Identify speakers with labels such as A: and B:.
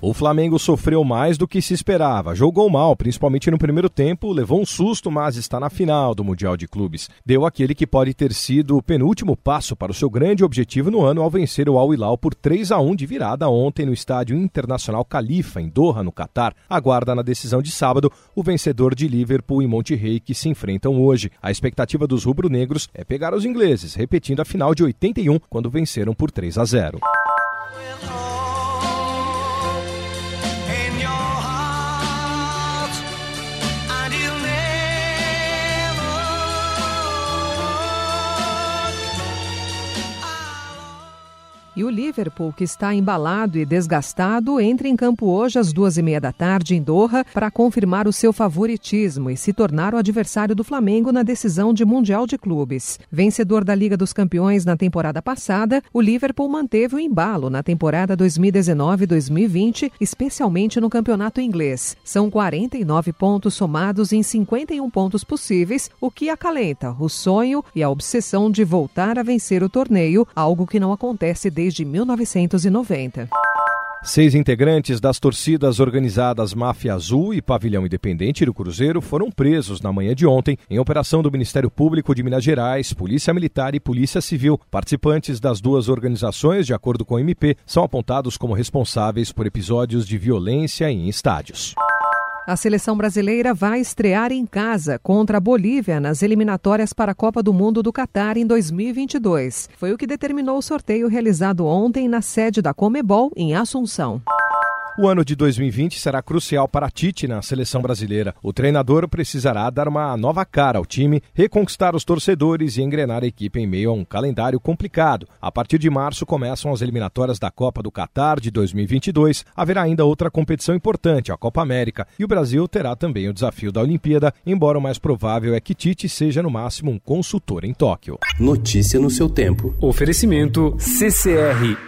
A: O Flamengo sofreu mais do que se esperava. Jogou mal, principalmente no primeiro tempo, levou um susto, mas está na final do Mundial de Clubes. Deu aquele que pode ter sido o penúltimo passo para o seu grande objetivo no ano ao vencer o Al Hilal por 3 a 1 de virada ontem no Estádio Internacional Califa, em Doha, no Catar. Aguarda na decisão de sábado o vencedor de Liverpool e Monterrey que se enfrentam hoje. A expectativa dos rubro-negros é pegar os ingleses, repetindo a final de 81, quando venceram por 3 a 0.
B: E o Liverpool, que está embalado e desgastado, entra em campo hoje às duas e meia da tarde em Doha para confirmar o seu favoritismo e se tornar o adversário do Flamengo na decisão de Mundial de Clubes. Vencedor da Liga dos Campeões na temporada passada, o Liverpool manteve o embalo na temporada 2019-2020, especialmente no campeonato inglês. São 49 pontos somados em 51 pontos possíveis, o que acalenta o sonho e a obsessão de voltar a vencer o torneio, algo que não acontece desde desde 1990.
A: Seis integrantes das torcidas organizadas Máfia Azul e Pavilhão Independente do Cruzeiro foram presos na manhã de ontem em operação do Ministério Público de Minas Gerais, Polícia Militar e Polícia Civil. Participantes das duas organizações, de acordo com o MP, são apontados como responsáveis por episódios de violência em estádios.
B: A seleção brasileira vai estrear em casa contra a Bolívia nas eliminatórias para a Copa do Mundo do Catar em 2022. Foi o que determinou o sorteio realizado ontem na sede da Comebol, em Assunção.
A: O ano de 2020 será crucial para Tite na seleção brasileira. O treinador precisará dar uma nova cara ao time, reconquistar os torcedores e engrenar a equipe em meio a um calendário complicado. A partir de março começam as eliminatórias da Copa do Catar de 2022. Haverá ainda outra competição importante, a Copa América, e o Brasil terá também o desafio da Olimpíada, embora o mais provável é que Tite seja no máximo um consultor em Tóquio.
C: Notícia no seu tempo.
D: Oferecimento CCR